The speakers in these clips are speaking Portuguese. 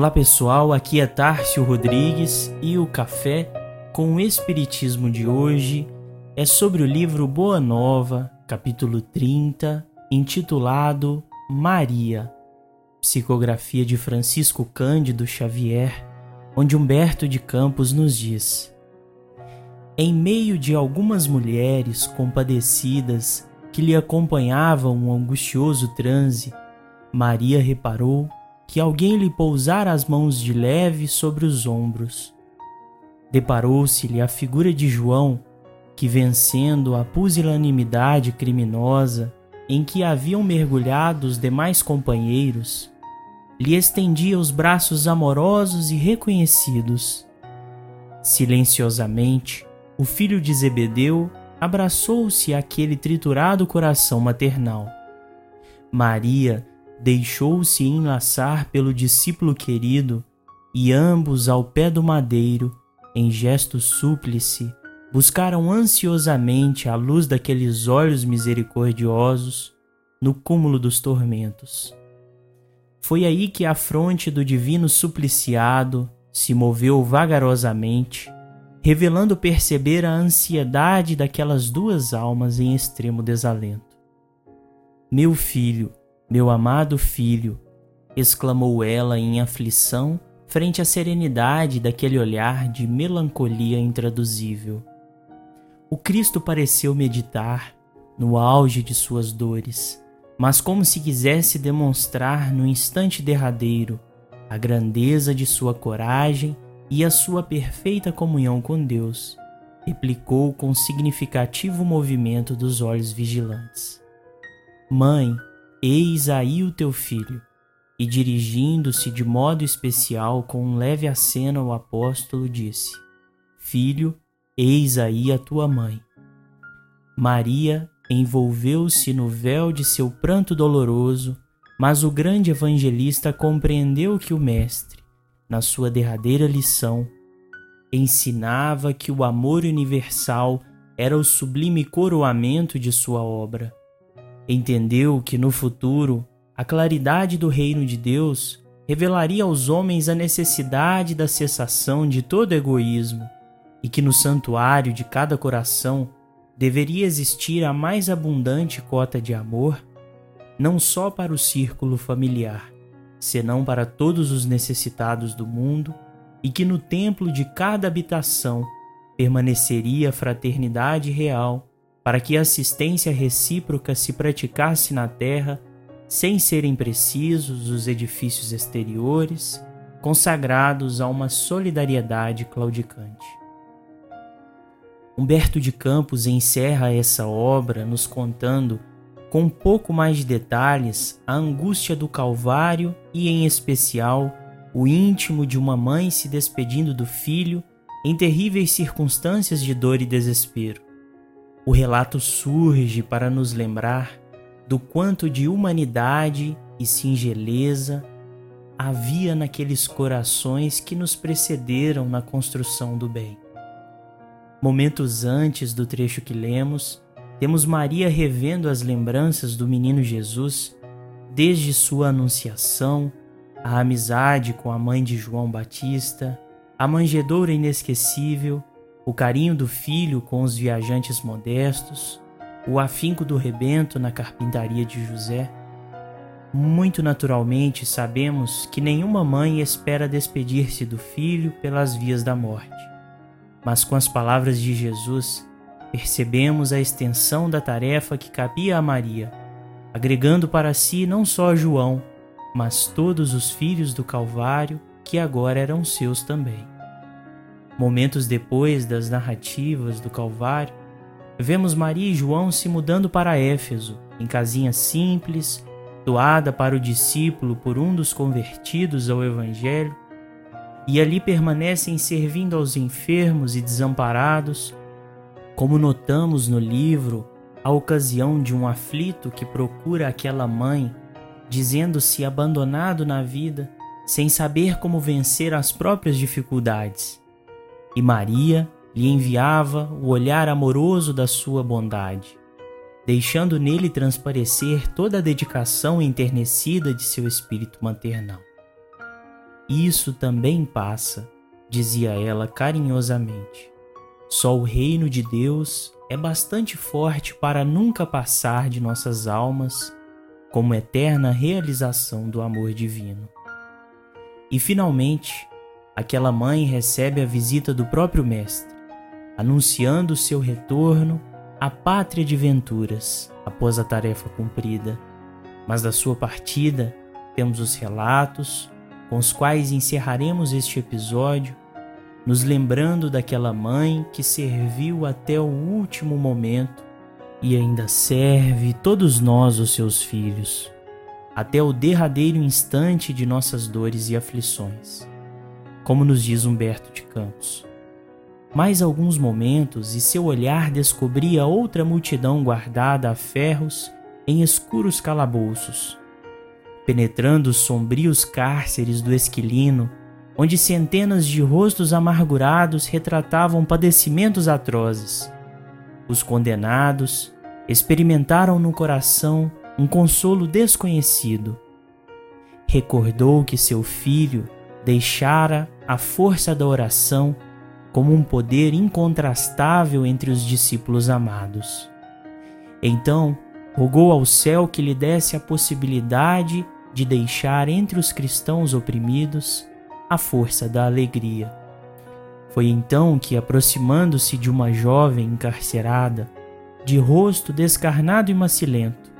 Olá pessoal, aqui é Tárcio Rodrigues e o café com o Espiritismo de hoje é sobre o livro Boa Nova, capítulo 30, intitulado Maria, psicografia de Francisco Cândido Xavier, onde Humberto de Campos nos diz: Em meio de algumas mulheres compadecidas que lhe acompanhavam um angustioso transe, Maria reparou que alguém lhe pousara as mãos de leve sobre os ombros. Deparou-se-lhe a figura de João, que, vencendo a pusilanimidade criminosa em que haviam mergulhado os demais companheiros, lhe estendia os braços amorosos e reconhecidos. Silenciosamente, o filho de Zebedeu abraçou-se àquele triturado coração maternal. Maria deixou-se enlaçar pelo discípulo querido e ambos ao pé do madeiro, em gesto súplice, buscaram ansiosamente a luz daqueles olhos misericordiosos no cúmulo dos tormentos. Foi aí que a fronte do divino supliciado se moveu vagarosamente, revelando perceber a ansiedade daquelas duas almas em extremo desalento. Meu filho, meu amado filho, exclamou ela em aflição frente à serenidade daquele olhar de melancolia intraduzível. O Cristo pareceu meditar no auge de suas dores, mas como se quisesse demonstrar no instante derradeiro a grandeza de sua coragem e a sua perfeita comunhão com Deus, replicou com significativo movimento dos olhos vigilantes: Mãe, Eis aí o teu filho. E dirigindo-se de modo especial com um leve aceno ao apóstolo, disse: Filho, eis aí a tua mãe. Maria envolveu-se no véu de seu pranto doloroso, mas o grande evangelista compreendeu que o Mestre, na sua derradeira lição, ensinava que o amor universal era o sublime coroamento de sua obra Entendeu que no futuro a claridade do reino de Deus revelaria aos homens a necessidade da cessação de todo egoísmo e que no santuário de cada coração deveria existir a mais abundante cota de amor, não só para o círculo familiar, senão para todos os necessitados do mundo, e que no templo de cada habitação permaneceria a fraternidade real para que a assistência recíproca se praticasse na terra sem serem precisos os edifícios exteriores, consagrados a uma solidariedade claudicante. Humberto de Campos encerra essa obra nos contando, com um pouco mais de detalhes, a angústia do Calvário e, em especial, o íntimo de uma mãe se despedindo do filho em terríveis circunstâncias de dor e desespero. O relato surge para nos lembrar do quanto de humanidade e singeleza havia naqueles corações que nos precederam na construção do bem. Momentos antes do trecho que lemos, temos Maria revendo as lembranças do menino Jesus, desde sua anunciação, a amizade com a mãe de João Batista, a manjedoura inesquecível o carinho do filho com os viajantes modestos, o afinco do rebento na carpintaria de José. Muito naturalmente sabemos que nenhuma mãe espera despedir-se do filho pelas vias da morte. Mas com as palavras de Jesus, percebemos a extensão da tarefa que cabia a Maria, agregando para si não só João, mas todos os filhos do Calvário que agora eram seus também. Momentos depois das narrativas do Calvário, vemos Maria e João se mudando para Éfeso, em casinha simples, doada para o discípulo por um dos convertidos ao Evangelho, e ali permanecem servindo aos enfermos e desamparados, como notamos no livro, a ocasião de um aflito que procura aquela mãe, dizendo-se abandonado na vida, sem saber como vencer as próprias dificuldades e Maria lhe enviava o olhar amoroso da sua bondade, deixando nele transparecer toda a dedicação enternecida de seu espírito maternal. Isso também passa, dizia ela carinhosamente. Só o reino de Deus é bastante forte para nunca passar de nossas almas como eterna realização do amor divino. E finalmente, aquela mãe recebe a visita do próprio Mestre, anunciando seu retorno à pátria de venturas após a tarefa cumprida. Mas da sua partida, temos os relatos com os quais encerraremos este episódio, nos lembrando daquela mãe que serviu até o último momento e ainda serve todos nós, os seus filhos, até o derradeiro instante de nossas dores e aflições. Como nos diz Humberto de Campos. Mais alguns momentos e seu olhar descobria outra multidão guardada a ferros em escuros calabouços, penetrando os sombrios cárceres do esquilino, onde centenas de rostos amargurados retratavam padecimentos atrozes os condenados experimentaram no coração um consolo desconhecido. Recordou que seu filho deixara a força da oração como um poder incontrastável entre os discípulos amados. Então, rogou ao céu que lhe desse a possibilidade de deixar entre os cristãos oprimidos a força da alegria foi então que, aproximando-se de uma jovem encarcerada, de rosto descarnado e macilento,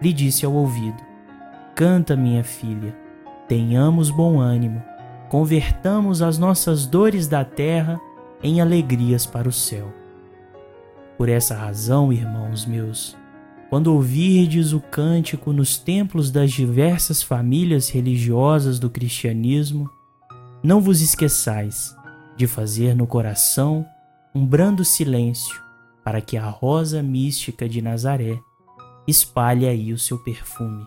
lhe disse ao ouvido: Canta, minha filha, tenhamos bom ânimo, convertamos as nossas dores da terra em alegrias para o céu. Por essa razão, irmãos meus, quando ouvirdes o cântico nos templos das diversas famílias religiosas do cristianismo, não vos esqueçais de fazer no coração um brando silêncio para que a rosa mística de Nazaré espalhe aí o seu perfume.